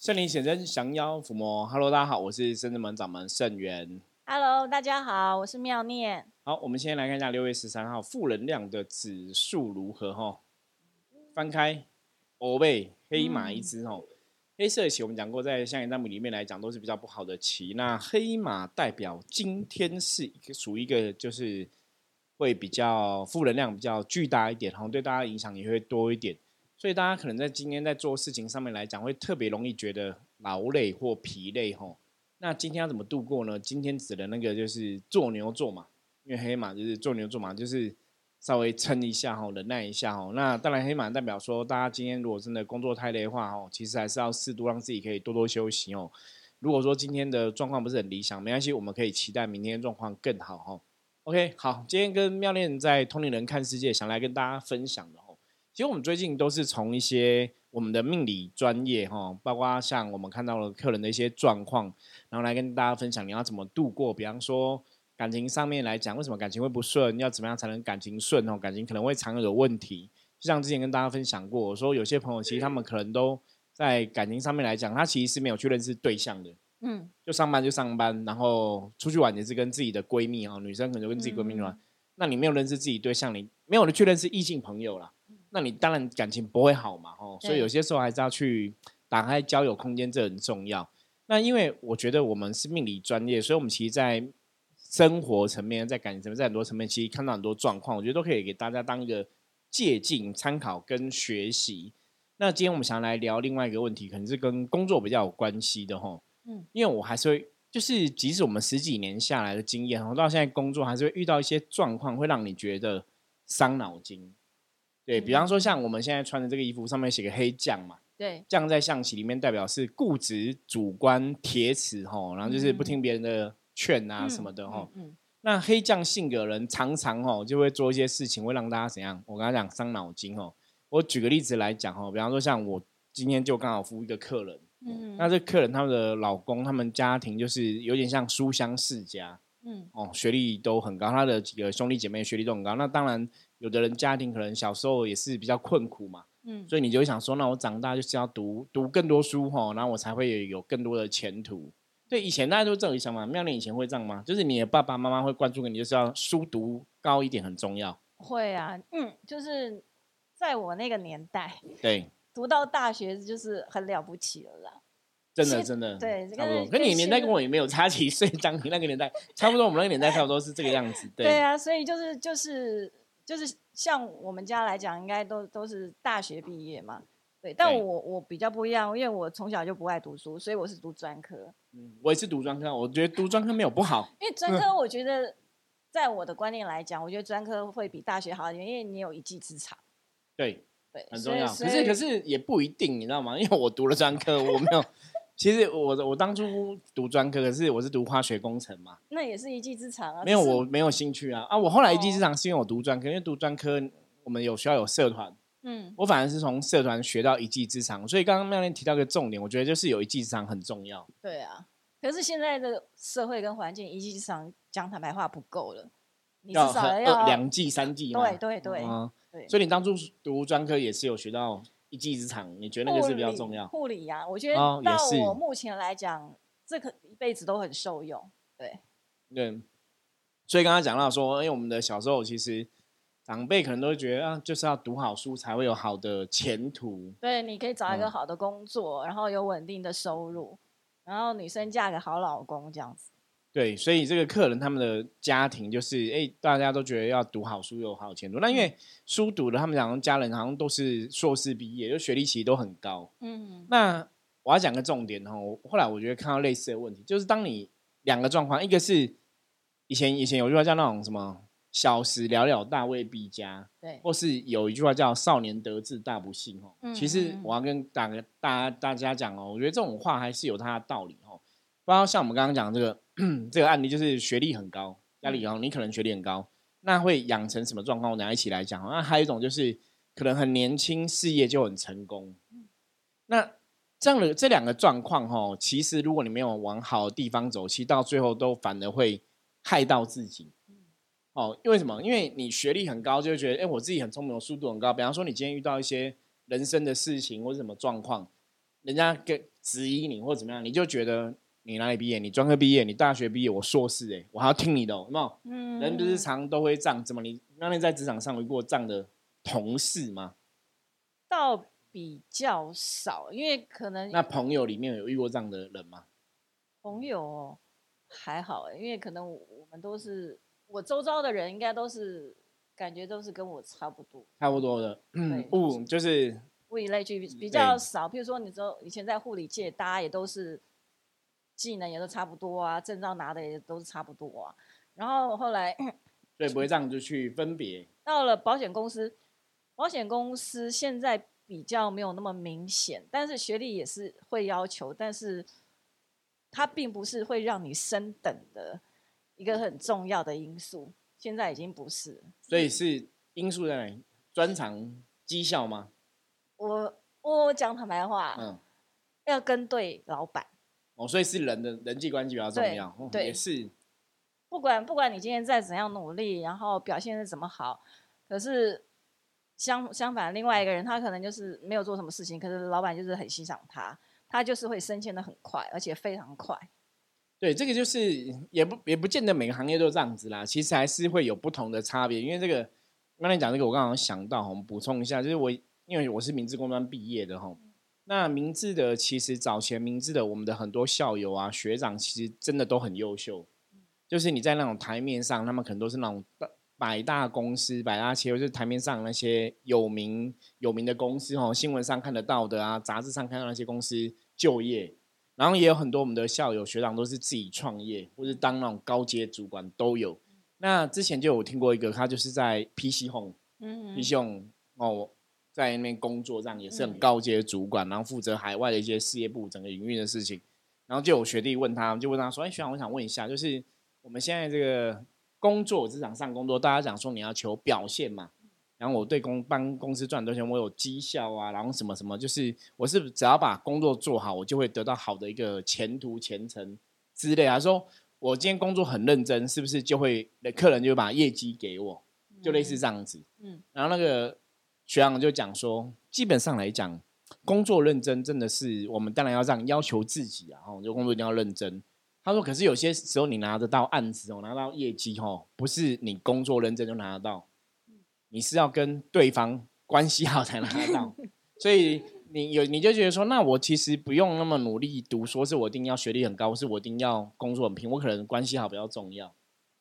圣灵显真，降妖伏魔。Hello，大家好，我是圣真门掌门圣元。Hello，大家好，我是妙念。好，我们先来看一下六月十三号负能量的指数如何哈。翻开，欧贝黑马一只哦。黑色棋我们讲过，在象棋占卜里面来讲都是比较不好的棋。那黑马代表今天是一个属于一个就是会比较负能量比较巨大一点，然后对大家影响也会多一点。所以大家可能在今天在做事情上面来讲，会特别容易觉得劳累或疲累吼。那今天要怎么度过呢？今天指的那个就是做牛做马，因为黑马就是做牛做马，就是稍微撑一下吼，忍耐一下吼。那当然，黑马代表说，大家今天如果真的工作太累的话吼，其实还是要适度让自己可以多多休息哦。如果说今天的状况不是很理想，没关系，我们可以期待明天状况更好哈。OK，好，今天跟妙恋在通灵人看世界，想来跟大家分享的。其实我们最近都是从一些我们的命理专业哈，包括像我们看到了客人的一些状况，然后来跟大家分享你要怎么度过。比方说感情上面来讲，为什么感情会不顺，要怎么样才能感情顺哦？感情可能会常有问题。就像之前跟大家分享过，我说有些朋友其实他们可能都在感情上面来讲，他其实是没有去认识对象的，嗯，就上班就上班，然后出去玩也是跟自己的闺蜜哦，女生可能就跟自己闺蜜玩。那你没有认识自己对象，你没有去认识异性朋友啦。那你当然感情不会好嘛，哦，所以有些时候还是要去打开交友空间，这很重要。那因为我觉得我们是命理专业，所以我们其实，在生活层面、在感情层面、在很多层面，其实看到很多状况，我觉得都可以给大家当一个借鉴、参考跟学习。那今天我们想来聊另外一个问题，可能是跟工作比较有关系的，吼，嗯，因为我还是会，就是即使我们十几年下来的经验，吼，到现在工作还是会遇到一些状况，会让你觉得伤脑筋。对比方说，像我们现在穿的这个衣服上面写个黑将嘛，对，将在象棋里面代表是固执、主观、铁齿吼，然后就是不听别人的劝啊什么的吼。嗯，那黑将性格人常常吼就会做一些事情，会让大家怎样？我跟他讲伤脑筋哦。我举个例子来讲吼，比方说像我今天就刚好服务一个客人，嗯，那这客人他们的老公，他们家庭就是有点像书香世家，嗯，哦，学历都很高，他的几个兄弟姐妹学历都很高。那当然。有的人家庭可能小时候也是比较困苦嘛，嗯，所以你就会想说，那我长大就是要读读更多书哈，然后我才会有更多的前途。对，以前大家都这样想嘛，妙莲以前会这样吗？就是你的爸爸妈妈会灌输给你，就是要书读高一点很重要。会啊，嗯，就是在我那个年代，对，读到大学就是很了不起了啦。真的，真的，对，差不多。跟你年代跟我也没有差几岁，张你那个年代差不多，我们那个年代差不多是这个样子。对，对啊，所以就是就是。就是像我们家来讲，应该都都是大学毕业嘛，对。但我我比较不一样，因为我从小就不爱读书，所以我是读专科。嗯，我也是读专科，我觉得读专科没有不好。因为专科，我觉得在我的观念来讲，我觉得专科会比大学好一点，因为你有一技之长。对对，很重要。可是可是也不一定，你知道吗？因为我读了专科，我没有。其实我我当初读专科，可是我是读化学工程嘛，那也是一技之长啊。没有，我没有兴趣啊啊！我后来一技之长是因为我读专科，因为读专科我们有需要有社团，嗯，我反而是从社团学到一技之长。所以刚刚妙莲提到一个重点，我觉得就是有一技之长很重要。对啊，可是现在的社会跟环境，一技之长讲坦白话不够了，你至少要两技三技。对对对，对。所以你当初读专科也是有学到。一技之长，你觉得那个是比较重要？护理呀，我觉得到我目前来讲，这个一辈子都很受用。对，对。所以刚刚讲到说，因为我们的小时候，其实长辈可能都会觉得啊，就是要读好书才会有好的前途。对，你可以找一个好的工作，然后有稳定的收入，然后女生嫁个好老公这样子。对，所以这个客人他们的家庭就是，哎，大家都觉得要读好书有好前途。那因为书读了，他们讲家人好像都是硕士毕业，就学历其实都很高。嗯，那我要讲个重点哦。后来我觉得看到类似的问题，就是当你两个状况，一个是以前以前有句话叫那种什么“小时了了，大未必佳”，对，或是有一句话叫“少年得志，大不幸”哦。其实我要跟大个大大家讲哦，我觉得这种话还是有它的道理哦。包括像我们刚刚讲这个。这个案例就是学历很高，压力高，你可能学历很高，那会养成什么状况？我们一起来讲。那还有一种就是可能很年轻，事业就很成功。那这样的这两个状况，哈，其实如果你没有往好的地方走，其实到最后都反而会害到自己。哦，因为什么？因为你学历很高，就会觉得，哎，我自己很聪明，我速度很高。比方说，你今天遇到一些人生的事情或者什么状况，人家给质疑你或者怎么样，你就觉得你哪里毕业？你专科毕业，你大学毕业，我硕士哎，我还要听你的，有没有？嗯，人不是常都会这样，怎么你那你在职场上遇过这样的同事吗？倒比较少，因为可能那朋友里面有遇过这样的人吗？朋友还好，因为可能我们都是我周遭的人，应该都是感觉都是跟我差不多，差不多的，嗯，物就是物以类聚，比较少。譬如说，你说以前在护理界，大家也都是技能也都差不多啊，证照拿的也都是差不多啊。然后后来，所以，不会这样就去分别。到了保险公司，保险公司现在。比较没有那么明显，但是学历也是会要求，但是它并不是会让你升等的一个很重要的因素。现在已经不是，所以是因素在哪里？专长绩效吗？我我讲坦白话，嗯，要跟对老板哦，所以是人的人际关系比较重要，对，也是。不管不管你今天再怎样努力，然后表现是怎么好，可是。相相反，另外一个人他可能就是没有做什么事情，可是老板就是很欣赏他，他就是会升迁的很快，而且非常快。对，这个就是也不也不见得每个行业都这样子啦，其实还是会有不同的差别。因为这个刚才讲这个，我刚好想到，我们补充一下，就是我因为我是明治工专毕业的哈，那明治的其实早前明治的我们的很多校友啊学长，其实真的都很优秀，就是你在那种台面上，他们可能都是那种。百大公司、百大企业，就是台面上那些有名有名的公司哦，新闻上看得到的啊，杂志上看到那些公司就业，然后也有很多我们的校友学长都是自己创业，或是当那种高阶主管都有。那之前就有听过一个，他就是在 PC Home，嗯，PC Home 哦，在那边工作，这样也是很高阶主管，然后负责海外的一些事业部整个营运的事情。然后就有学弟问他，就问他说：“哎，学长，我想问一下，就是我们现在这个。”工作职场上工作，大家讲说你要求表现嘛，然后我对公帮公司赚多钱，我有绩效啊，然后什么什么，就是我是只要把工作做好，我就会得到好的一个前途前程之类啊。说我今天工作很认真，是不是就会客人就把业绩给我，就类似这样子。嗯，然后那个学长就讲说，基本上来讲，工作认真真的是我们当然要这样要求自己啊，就工作一定要认真。他说：“可是有些时候你拿得到案子哦，拿到业绩哦，不是你工作认真就拿得到，你是要跟对方关系好才拿得到。所以你有你就觉得说，那我其实不用那么努力读，说是我一定要学历很高，是我一定要工作很拼，我可能关系好比较重要。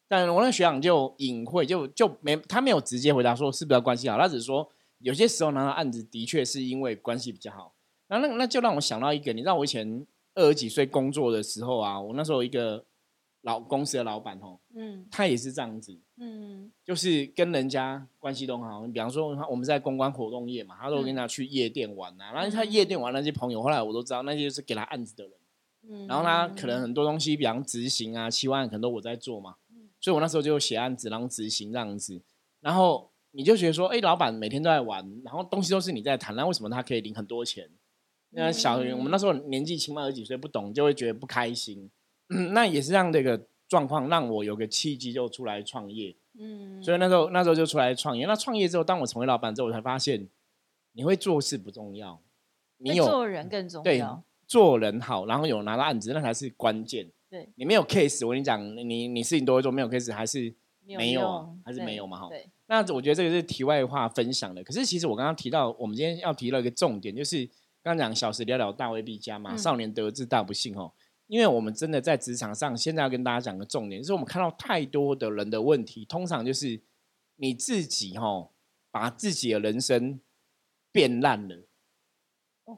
但我那学长就隐晦，就就没他没有直接回答说是不是要关系好，他只是说有些时候拿到案子的确是因为关系比较好。那那那就让我想到一个，你知道我以前。”二十几岁工作的时候啊，我那时候一个老公司的老板哦，嗯，他也是这样子，嗯，就是跟人家关系都很好。你比方说，我们在公关活动业嘛，他都跟他去夜店玩啊，然后他夜店玩那些朋友，后来我都知道，那些就是给他案子的人，嗯，然后他可能很多东西，比方执行啊、七万可能都我在做嘛，所以我那时候就写案子，然后执行这样子，然后你就觉得说，哎，老板每天都在玩，然后东西都是你在谈，那为什么他可以领很多钱？那小我们那时候年纪轻嘛，二十几岁不懂，就会觉得不开心。那也是这样的一个状况，让我有个契机就出来创业。嗯，所以那时候那时候就出来创业。那创业之后，当我成为老板之后，我才发现，你会做事不重要，你有做人更重要。对做人好，然后有拿到案子，那才是关键。对，你没有 case，我跟你讲，你你事情都会做，没有 case 还是没有，还是没有嘛？哈。那我觉得这个是题外话分享的。可是其实我刚刚提到，我们今天要提到一个重点，就是。刚讲小时聊聊大未必佳嘛，少年得志大不幸哦。因为我们真的在职场上，现在要跟大家讲个重点，就是我们看到太多的人的问题，通常就是你自己哈，把自己的人生变烂了。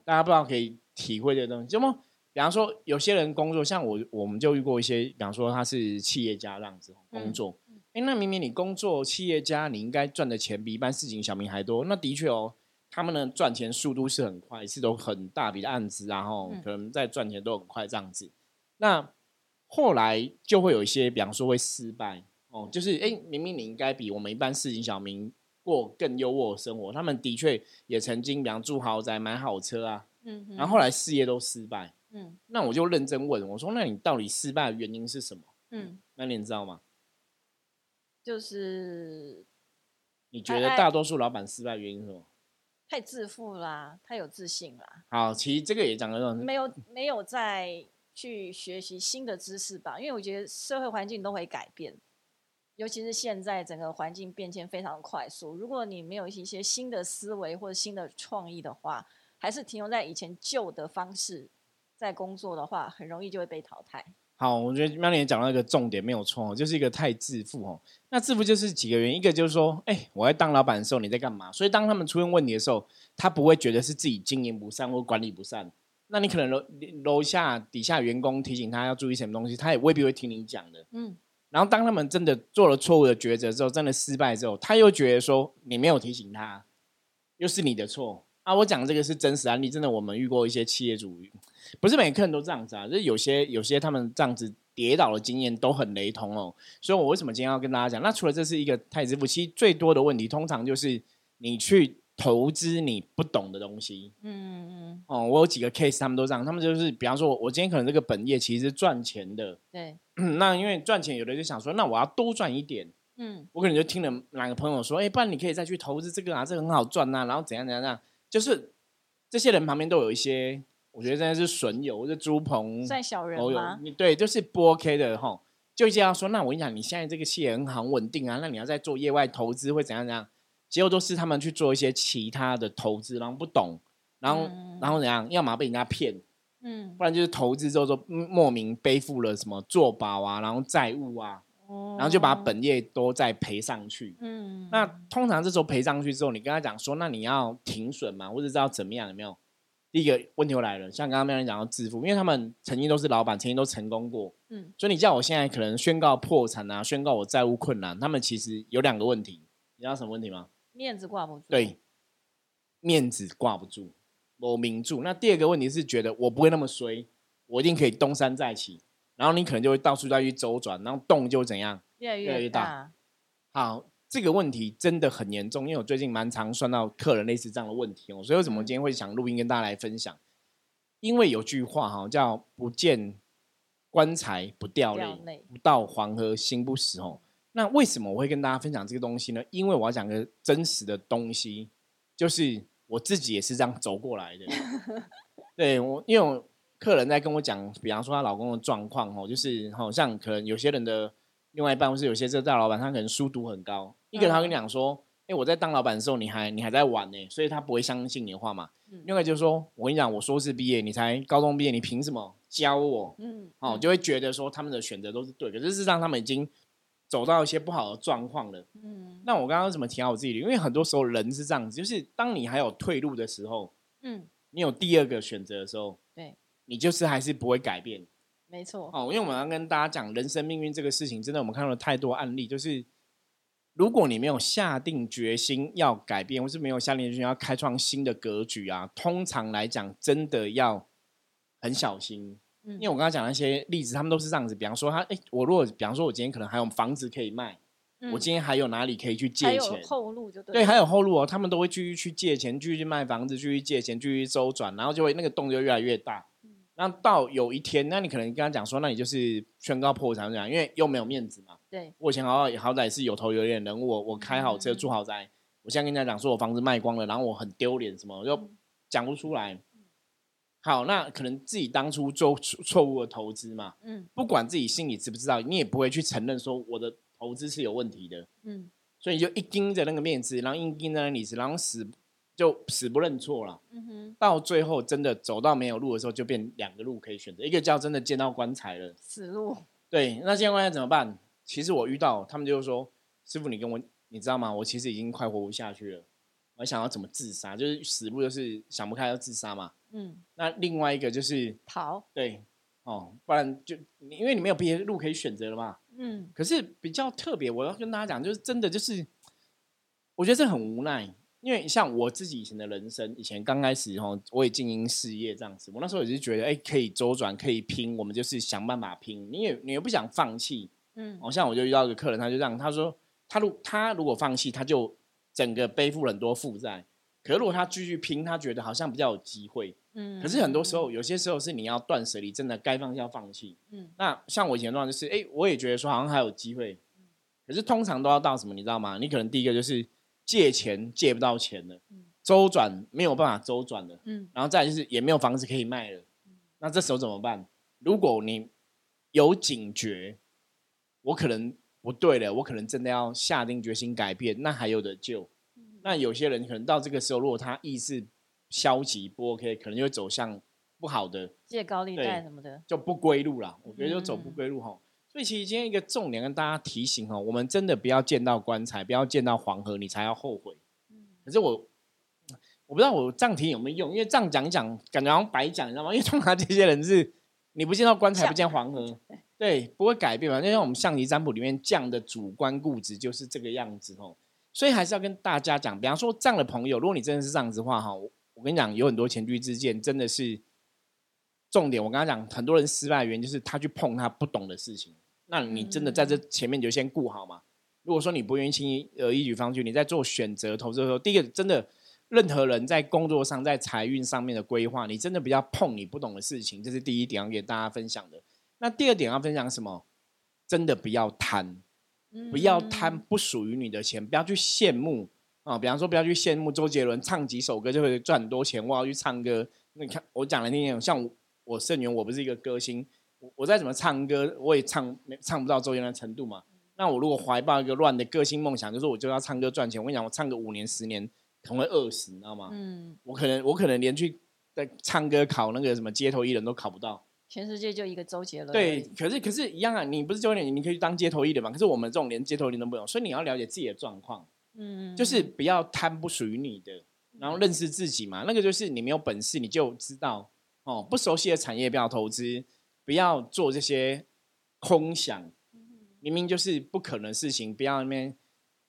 大家不知道可以体会这个东西，就么？比方说，有些人工作，像我，我们就遇过一些，比方说他是企业家这样子工作，哎，那明明你工作企业家，你应该赚的钱比一般市井小民还多，那的确哦。他们的赚钱速度是很快，是都很大笔的案子，然后可能在赚钱都很快这样子。那后来就会有一些，比方说会失败哦，就是哎，明明你应该比我们一般市井小民过更优渥的生活，他们的确也曾经，比方住豪宅、买好车啊，嗯，然后后来事业都失败，嗯，那我就认真问我说，那你到底失败的原因是什么？嗯，那你知道吗？就是你觉得大多数老板失败原因是什么？太自负啦，太有自信啦，好，其实这个也讲得没有没有再去学习新的知识吧，因为我觉得社会环境都会改变，尤其是现在整个环境变迁非常快速，如果你没有一些新的思维或者新的创意的话，还是停留在以前旧的方式在工作的话，很容易就会被淘汰。好，我觉得妙玲也讲到一个重点没有错，就是一个太自负哦。那自负就是几个原因，一个就是说，哎，我在当老板的时候你在干嘛？所以当他们出现问题的时候，他不会觉得是自己经营不善或管理不善。那你可能楼楼下底下员工提醒他要注意什么东西，他也未必会听你讲的。嗯。然后当他们真的做了错误的抉择之后，真的失败之后，他又觉得说你没有提醒他，又是你的错啊！我讲这个是真实案例，真的我们遇过一些企业主。不是每个客人都这样子啊，就是有些有些他们这样子跌倒的经验都很雷同哦。所以我为什么今天要跟大家讲？那除了这是一个太子夫妻最多的问题，通常就是你去投资你不懂的东西。嗯嗯。哦，我有几个 case，他们都这样，他们就是比方说，我今天可能这个本业其实是赚钱的。对。那因为赚钱，有的就想说，那我要多赚一点。嗯。我可能就听了哪个朋友说，哎，不然你可以再去投资这个啊，这个很好赚呐，然后怎样怎样怎样，就是这些人旁边都有一些。我觉得真的是损友，或者猪朋算小人吗？你对，就是不 OK 的哈。就这样说，那我跟你讲，你现在这个企业很好稳定啊，那你要在做业外投资会怎样怎样？结果都是他们去做一些其他的投资，然后不懂，然后然后怎样？要么被人家骗，嗯，不然就是投资之后说莫名背负了什么做保啊，然后债务啊，然后就把本业都再赔上去。嗯，那通常这时候赔上去之后，你跟他讲说，那你要停损嘛，或者是要怎么样？有没有？第一个问题又来了，像刚刚那人讲到致富，因为他们曾经都是老板，曾经都成功过，嗯，所以你叫我现在可能宣告破产啊，宣告我债务困难，他们其实有两个问题，你知道什么问题吗？面子挂不住。对，面子挂不住，我名住。那第二个问题是觉得我不会那么衰，我一定可以东山再起，然后你可能就会到处再去周转，然后洞就怎样越来越大。好。这个问题真的很严重，因为我最近蛮常算到客人类似这样的问题哦，所以为什么今天会想录音跟大家来分享？因为有句话哈叫“不见棺材不掉泪，不到黄河心不死”哦。那为什么我会跟大家分享这个东西呢？因为我要讲个真实的东西，就是我自己也是这样走过来的。对我，因为客人在跟我讲，比方说她老公的状况哦，就是好像可能有些人的。另外一半或是有些这大老板，他可能书读很高。一个他跟你讲说：“哎，我在当老板的时候，你还你还在玩呢，所以他不会相信你的话嘛。”另外就是说，我跟你讲，我硕士毕业，你才高中毕业，你凭什么教我？嗯，哦，就会觉得说他们的选择都是对，可是事实上他们已经走到一些不好的状况了。嗯，那我刚刚怎么提到我自己？因为很多时候人是这样子，就是当你还有退路的时候，嗯，你有第二个选择的时候，对，你就是还是不会改变。没错哦，因为我们要跟大家讲人生命运这个事情，真的我们看到了太多案例，就是如果你没有下定决心要改变，或是没有下定决心要开创新的格局啊，通常来讲真的要很小心。嗯，因为我刚刚讲那些例子，他们都是这样子。比方说，他哎，我如果比方说，我今天可能还有房子可以卖，我今天还有哪里可以去借钱？后路就对，对，还有后路哦。他们都会继续去借钱，继续去卖房子，继续借钱，继续周转，然后就会那个洞就越来越大。那到有一天，那你可能跟他讲说，那你就是宣告破产这样，因为又没有面子嘛。对，我以前好好歹是有头有脸人物，我我开好车住豪宅，我现在跟人家讲说我房子卖光了，然后我很丢脸，什么又讲不出来。好，那可能自己当初做错误的投资嘛，嗯，不管自己心里知不知道，你也不会去承认说我的投资是有问题的，嗯，所以就一盯着那个面子，然后硬盯着那里子，然后死。就死不认错了，嗯哼，到最后真的走到没有路的时候，就变两个路可以选择，一个叫真的见到棺材了，死路。对，那见到棺材怎么办？其实我遇到他们就是说，师傅你跟我，你知道吗？我其实已经快活不下去了，我想要怎么自杀，就是死路就是想不开要自杀嘛。嗯，那另外一个就是逃，对，哦，不然就因为你没有别的路可以选择了嘛。嗯，可是比较特别，我要跟大家讲，就是真的就是，我觉得这很无奈。因为像我自己以前的人生，以前刚开始哈，我也经营事业这样子，我那时候也是觉得，哎，可以周转，可以拼，我们就是想办法拼。你也你又不想放弃，嗯，好像我就遇到一个客人，他就这样，他说，他如他如果放弃，他就整个背负很多负债。可是如果他继续拼，他觉得好像比较有机会，嗯。可是很多时候，有些时候是你要断舍离，真的该放弃要放弃，嗯。那像我以前状况就是，哎，我也觉得说好像还有机会，可是通常都要到什么，你知道吗？你可能第一个就是。借钱借不到钱了，周转没有办法周转了，嗯然后再来就是也没有房子可以卖了，那这时候怎么办？如果你有警觉，我可能不对了，我可能真的要下定决心改变，那还有的救。那有些人可能到这个时候，如果他意识消极不 OK，可能就会走向不好的，借高利对贷什么的，就不归路啦。我觉得就走不嗯归路哈。所以其实今天一个重点跟大家提醒哈，我们真的不要见到棺材，不要见到黄河，你才要后悔。可是我我不知道我这样提有没有用，因为这样讲一讲，感觉好像白讲，你知道吗？因为通常这些人是你不见到棺材，不见黄河，对，不会改变嘛。就像我们象棋占卜里面这样的主观固执就是这个样子哦。所以还是要跟大家讲，比方说这样的朋友，如果你真的是这样子的话哈，我我跟你讲，有很多前车之鉴，真的是重点。我跟他讲，很多人失败的原因就是他去碰他不懂的事情。那你真的在这前面你就先顾好嘛。如果说你不愿意轻易呃一举方去，你在做选择投资的时候，第一个真的，任何人在工作上、在财运上面的规划，你真的不要碰你不懂的事情，这是第一点要给大家分享的。那第二点要分享什么？真的不要贪，不要贪嗯不属于你的钱，不要去羡慕啊。比方说，不要去羡慕周杰伦唱几首歌就会赚很多钱，我要去唱歌。那你看我讲来听听，像我我盛元，我不是一个歌星，我我再怎么唱歌，我也唱没唱不到周杰伦的程度嘛。那我如果怀抱一个乱的歌星梦想，就是我就要唱歌赚钱，我跟你讲，我唱个五年十年，可能会饿死，你知道吗？嗯，我可能我可能连去在唱歌考那个什么街头艺人都考不到。全世界就一个周杰伦对，，可是可是一样啊，你不是周杰伦，你可以去当街头艺人嘛？可是我们这种连街头艺人都不用，所以你要了解自己的状况，嗯，就是不要贪不属于你的，然后认识自己嘛。那个就是你没有本事，你就知道哦，不熟悉的产业不要投资，不要做这些空想，明明就是不可能的事情，不要那边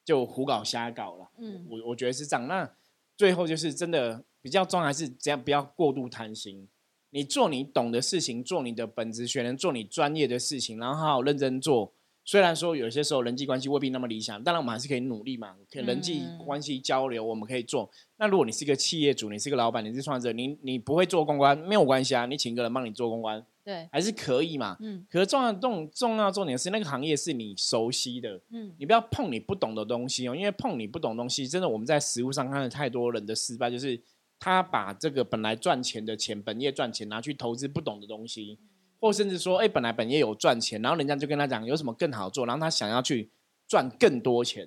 就胡搞瞎搞了。嗯我我觉得是这样。那最后就是真的比较重要，还是这样，不要过度贪心。你做你懂的事情，做你的本职学能，做你专业的事情，然后好好认真做。虽然说有些时候人际关系未必那么理想，当然我们还是可以努力嘛，可以人际嗯。关系交流我们可以做。那如果你是一个企业主，你是个老板，你是创业者，你你不会做公关没有关系啊，你请个人帮你做公关对，还是可以嘛。嗯。可是重要重重要重点是那个行业是你熟悉的，嗯。你不要碰你不懂的东西哦，因为碰你不懂的东西，真的我们在实物上看了太多人的失败，就是他把这个本来赚钱的钱、本业赚钱拿去投资不懂的东西，或甚至说，哎，本来本业有赚钱，然后人家就跟他讲有什么更好做，然后他想要去赚更多钱。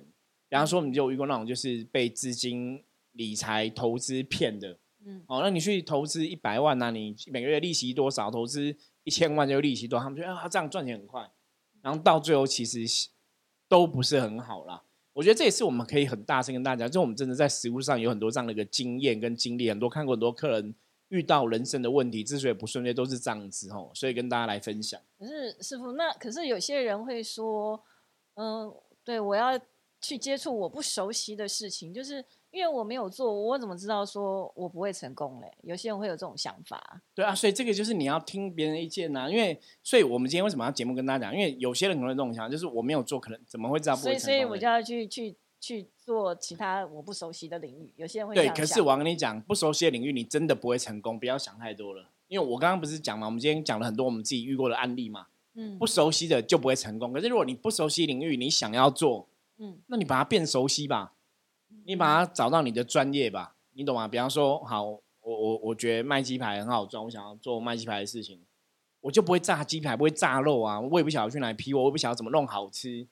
比方说，你就有遇过那种就是被资金理财投资骗的，嗯哦，那你去投资一百万呐、你每个月利息多少？投资一千万就利息多少？他们觉得啊，这样赚钱很快，然后到最后其实都不是很好啦。我觉得这也是我们可以很大声跟大家讲，就我们真的在实物上有很多这样的一个经验跟经历，很多看过很多客人遇到人生的问题，之所以不顺利，都是这样子吼，所以跟大家来分享。可是师傅，那可是有些人会说，嗯、对我要去接触我不熟悉的事情，就是因为我没有做，我怎么知道说我不会成功嘞？有些人会有这种想法。对啊，所以这个就是你要听别人意见呐、因为所以我们今天为什么要节目跟大家讲？因为有些人可能会这种想法，就是我没有做，可能怎么会知道不，会成功呢所以我就要去去去做其他我不熟悉的领域。有些人会这对，可是我要跟你讲，不熟悉的领域你真的不会成功，不要想太多了。因为我刚刚不是讲嘛，我们今天讲了很多我们自己遇过的案例嘛，嗯不熟悉的就不会成功。可是如果你不熟悉领域，你想要做，嗯那你把它变熟悉吧，你把它找到你的专业吧，你懂吗？比方说，好，我我我觉得卖鸡排很好赚，我想要做卖鸡排的事情，我就不会炸鸡排，不会炸肉啊，我也不晓得去哪里批我，我也不晓得怎么弄好吃，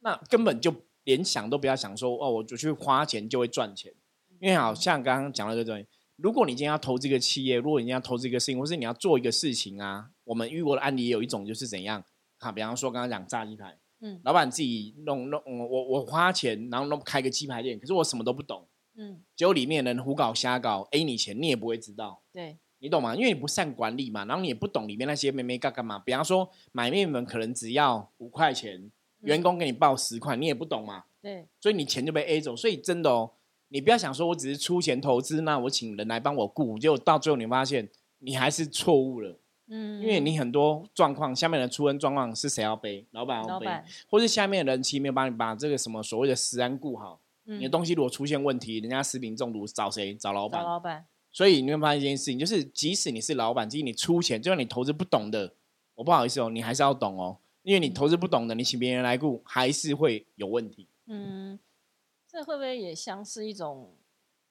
那根本就连想都不要想说，哦，我就去花钱就会赚钱，因为好像刚刚讲了这个东西，如果你今天要投资一个企业，如果你今天要投资一个事情，或是你要做一个事情啊，我们遇过的案例也有一种就是怎样，啊，比方说刚刚讲炸鸡排。嗯老板自己弄弄，嗯我我花钱，然后弄开个鸡排店，可是我什么都不懂，嗯，结果里面人胡搞瞎搞，A 你钱，你也不会知道，对，你懂吗？因为你不善管理嘛，然后你也不懂里面那些妹妹干干嘛。比方说买面粉可能只要五块钱，员工给你报十块，你也不懂嘛，对，所以你钱就被 A 走。所以真的哦，你不要想说我只是出钱投资，那我请人来帮我雇，结果到最后你发现你还是错误了，嗯，因为你很多状况下面的出恩状况是谁要背？老板要背。或是下面的人其实没有帮你把这个什么所谓的食安顾好，嗯你的东西如果出现问题，人家食品中毒找谁？找老找。老板，所以你会发现一件事情，就是即使你是老板，即使你出钱，就算你投资不懂的，我不好意思哦，你还是要懂哦，因为你投资不懂的，你请别人来顾还是会有问题。嗯，这会不会也像是一种，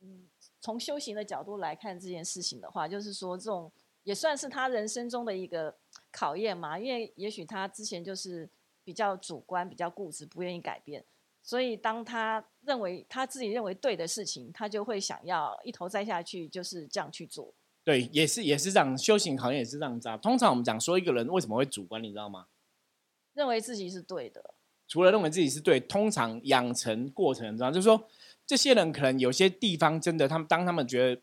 嗯，从修行的角度来看这件事情的话，就是说这种也算是他人生中的一个考验嘛，因为也许他之前就是比较主观、比较固执，不愿意改变，所以当他认为他自己认为对的事情，他就会想要一头栽下去，就是这样去做。对，也是也是这样，修行好像也是这样子啊。通常我们讲说一个人为什么会主观，你知道吗？认为自己是对的，除了认为自己是对，通常养成过程中，就是说这些人可能有些地方真的，他们当他们觉得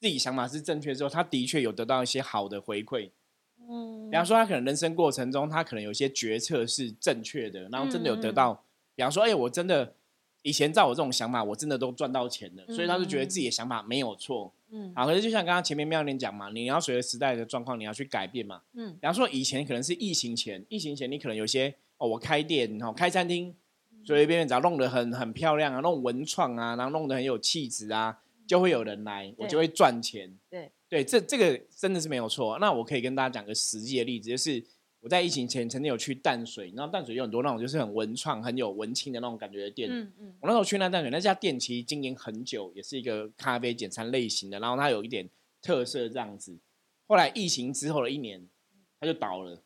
自己想法是正确之后，他的确有得到一些好的回馈。嗯，比方说，他可能人生过程中，他可能有些决策是正确的，然后真的有得到。比方说，哎，我真的以前照我这种想法，我真的都赚到钱了，所以他就觉得自己的想法没有错。嗯好，可是就像刚刚前面妙莲讲嘛，你要随着时代的状况，你要去改变嘛。嗯比方说，以前可能是疫情前，疫情前你可能有些哦，我开店哦，开餐厅，随随便便只要弄得很很漂亮啊，弄文创啊，然后弄得很有气质啊，就会有人来，我就会赚钱。对对，这这个真的是没有错。那我可以跟大家讲个实际的例子，就是我在疫情前曾经有去淡水，然后淡水有很多那种就是很文创、很有文青的那种感觉的店。嗯嗯我那时候去那淡水那家店，其实经营很久，也是一个咖啡简餐类型的，然后它有一点特色这样子。后来疫情之后的一年，它就倒了。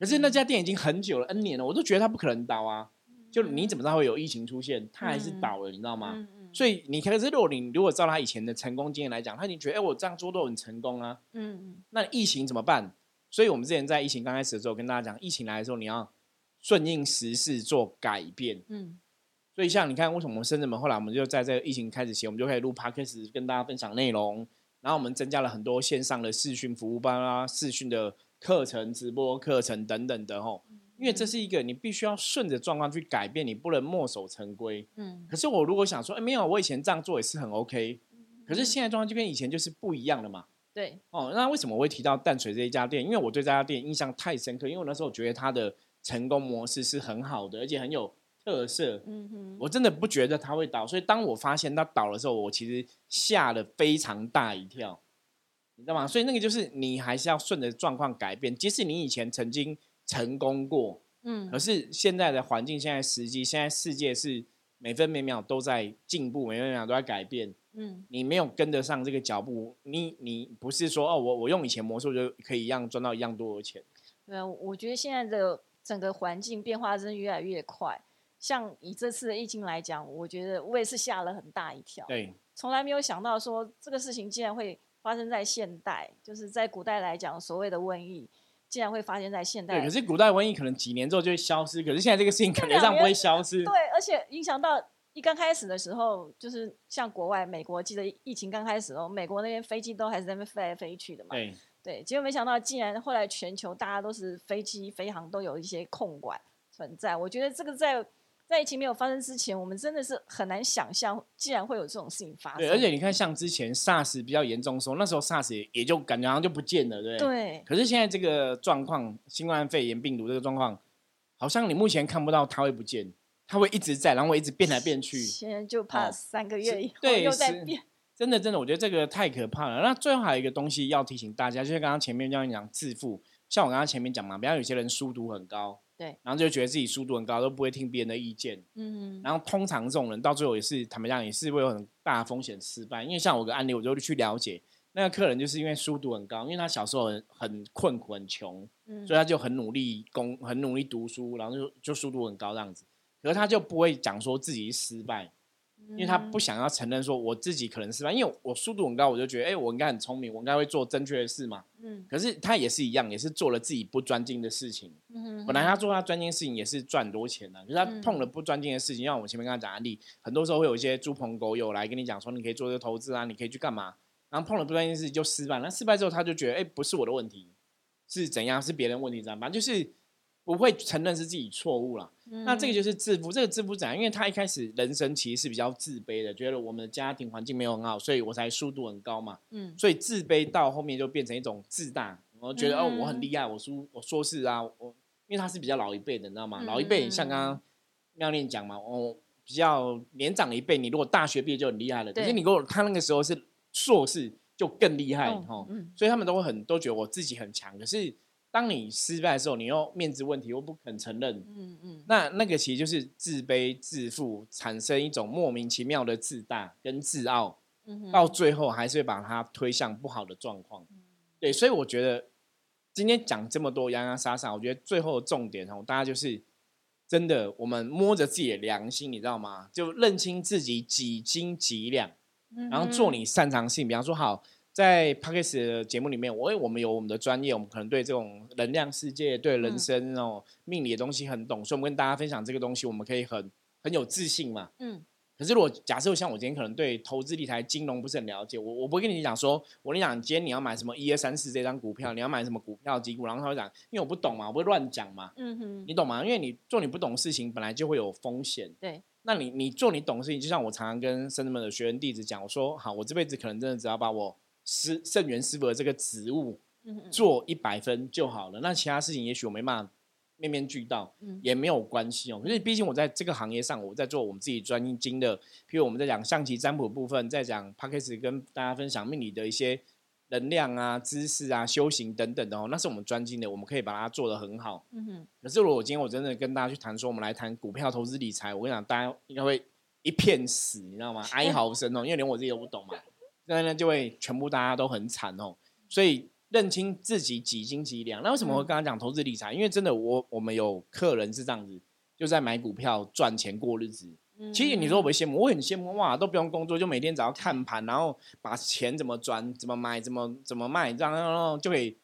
可是那家店已经很久了，N 年了，我都觉得它不可能倒啊。就你怎么知道会有疫情出现？它还是倒了，你知道吗？嗯嗯所以你可是如果你如果照他以前的成功经验来讲，他已经觉得哎、我这样做都很成功啊。嗯嗯那疫情怎么办？所以我们之前在疫情刚开始的时候跟大家讲，疫情来的时候你要顺应时势做改变。嗯所以像你看，为什么我们深圳门后来我们就在这个疫情开始前，我们就开始录 podcast 跟大家分享内容，然后我们增加了很多线上的视讯服务班啊、视讯的课程、直播课程等等的吼。因为这是一个你必须要顺着状况去改变，你不能墨守成规。嗯可是我如果想说，哎，没有，我以前这样做也是很 OK，可是现在状况就跟以前就是不一样了嘛。对哦，那为什么我会提到淡水这一家店？因为我对这家店印象太深刻，因为我那时候觉得它的成功模式是很好的，而且很有特色。嗯哼我真的不觉得它会倒，所以当我发现它倒的时候，我其实吓了非常大一跳，你知道吗？所以那个就是你还是要顺着状况改变，即使你以前曾经成功过，嗯可是现在的环境、现在时机、现在世界是每分每秒都在进步，每分每秒都在改变。嗯你没有跟得上这个脚步，你你不是说哦，我我用以前魔术就可以一样赚到一样多的钱。对啊，我觉得现在的整个环境变化真的越来越快。像以这次的疫情来讲，我觉得我也是吓了很大一跳，对从来没有想到说这个事情竟然会发生在现代，就是在古代来讲所谓的瘟疫，竟然会发生在现代。对，可是古代瘟疫可能几年之后就会消失，可是现在这个事情感觉上不会消失。对，而且影响到一刚开始的时候，就是像国外美国，记得疫情刚开始哦，美国那边飞机都还是在那边飞来飞去的嘛。对对，结果没想到，竟然后来全球大家都是飞机飞航都有一些控管存在。我觉得这个在在疫情没有发生之前，我们真的是很难想象，竟然会有这种事情发生。对，而且你看，像之前 SARS 比较严重的时候，那时候 SARS 也也就感觉好像就不见了，对不对？对可是现在这个状况，新冠肺炎病毒这个状况，好像你目前看不到它会不见，它会一直在，然后会一直变来变去。现在就怕哦三个月以后对又在是变。真的，真的，我觉得这个太可怕了。那最后还有一个东西要提醒大家，就是刚刚前面这样讲自负，像我刚刚前面讲嘛，比方有些人书读很高，对，然后就觉得自己书读很高，都不会听别人的意见，嗯然后通常这种人到最后也是，坦白讲也是会有很大的风险失败。因为像我有个案例，我就去了解那个客人，就是因为书读很高，因为他小时候很很困苦、很穷，嗯所以他就很努力工，很努力读书，然后就就书读很高这样子。可是他就不会讲说自己失败，因为他不想要承认说我自己可能失败，因为我速度很高，我就觉得哎、我应该很聪明，我应该会做正确的事嘛。嗯可是他也是一样，也是做了自己不专精的事情。嗯本来他做他专精的事情也是赚很多钱的、可是他嗯碰了不专精的事情，像我前面刚刚讲案例，很多时候会有一些猪朋狗友来跟你讲说，你可以做这个投资啊，你可以去干嘛，然后碰了不专精的事情就失败，那失败之后他就觉得哎、不是我的问题，是怎样是别人问题，怎样，反正就是不会承认是自己错误了。那这个就是自负，这个自负怎样？因为他一开始人生其实是比较自卑的，觉得我们的家庭环境没有很好，所以我才速度很高嘛。嗯所以自卑到后面就变成一种自大，我觉得、哦嗯我很厉害，我说我说是啊，我因为他是比较老一辈的，你知道吗？嗯老一辈像刚刚妙念讲嘛，哦比较年长一辈，你如果大学毕业就很厉害了，可是你如果他那个时候是硕士就更厉害嗯所以他们都会很都觉得我自己很强，可是当你失败的时候，你又面子问题又不肯承认，嗯嗯那那个其实就是自卑自负，产生一种莫名其妙的自大跟自傲，嗯到最后还是会把它推向不好的状况。对，所以我觉得今天讲这么多洋洋洒洒，我觉得最后的重点哦，大家就是真的，我们摸着自己的良心，你知道吗？就认清自己几斤几两，然后做你擅长性。比方说，好。在 p a c k e s 的节目里面，我因为我们有我们的专业，我们可能对这种能量世界、对人生那种命理的东西很懂，所以我们跟大家分享这个东西，我们可以很很有自信嘛。嗯。可是如果假设像我今天可能对投资理财、金融不是很了解，我我不会跟你讲说，我跟你讲，今天你要买什么一二三四这张股票，你要买什么股票几股，然后他会讲，因为我不懂嘛，我不会乱讲嘛。嗯哼。你懂吗？因为你做你不懂的事情，本来就会有风险。对。那你你做你懂的事情，就像我常常跟深圳们的学员弟子讲，我说好，我这辈子可能真的只要把我。师圣元师傅的这个职务，做一百分就好了。那其他事情也许我没办法面面俱到，也没有关系哦。可是毕竟我在这个行业上，我在做我们自己专精的，譬如我们在讲象棋占卜部分，在讲 p a c k a g e 跟大家分享命理的一些能量啊、知识啊、修行等等的哦，那是我们专精的，我们可以把它做得很好。嗯哼。可是如果我今天我真的跟大家去谈说，我们来谈股票投资理财，我跟你讲，大家应该会一片死，你知道吗？哀嚎声哦，因为连我自己都不懂嘛。那呢就会全部大家都很惨哦，所以认清自己几斤几两。那为什么会刚刚讲投资理财？因为真的，我我们有客人是这样子，就在买股票赚钱过日子。其实你说我会羡慕，我很羡慕哇，都不用工作，就每天只要看盘，然后把钱怎么赚、怎么买、怎么怎么卖，这样然后就可以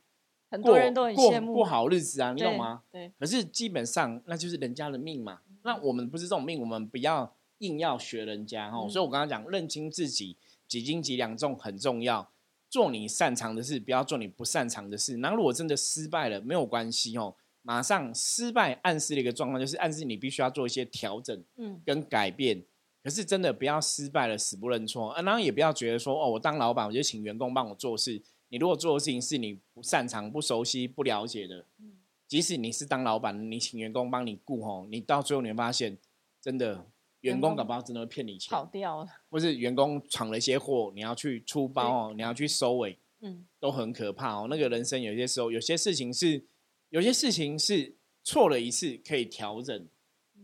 很多人都很羡慕过好日子啊，你懂吗？对。可是基本上那就是人家的命嘛，那我们不是这种命，我们不要硬要学人家哈。所以我刚刚讲认清自己。几斤几两重很重要，做你擅长的事，不要做你不擅长的事。那如果真的失败了，没有关系哦，马上失败暗示的一个状况就是暗示你必须要做一些调整，嗯，跟改变。可是真的不要失败了死不认错，啊，然后也不要觉得说哦，我当老板我就请员工帮我做事。你如果做的事情是你不擅长、不熟悉、不了解的，嗯，即使你是当老板，你请员工帮你顾吼，你到最后你会发现真的。员工搞不好真的会骗你钱，跑掉了，或是员工闯了一些祸，你要去出包哦，你要去收尾，嗯，都很可怕哦。那个人生有些时候，有些事情是，有些事情是错了一次可以调整，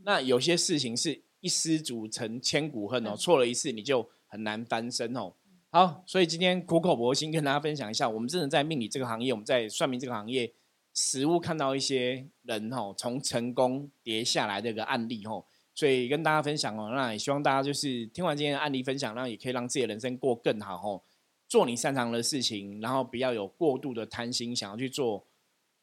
那有些事情是一失足成千古恨哦，错了一次你就很难翻身哦。好，所以今天苦口婆心跟大家分享一下，我们真的在命理这个行业，我们在算命这个行业，实物看到一些人哦，从成功跌下来的一个案例哦。所以跟大家分享哦，那也希望大家就是听完今天的案例分享，那也可以让自己的人生过更好哦。做你擅长的事情，然后不要有过度的贪心，想要去做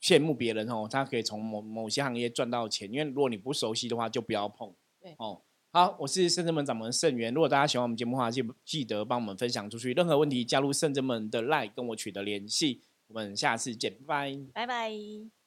羡慕别人哦。他可以从某某些行业赚到钱，因为如果你不熟悉的话，就不要碰。对哦，好，我是圣真门掌门圣元。如果大家喜欢我们节目的话，记记得帮我们分享出去。任何问题加入圣真门的 line 跟我取得联系。我们下次见，拜拜，拜拜。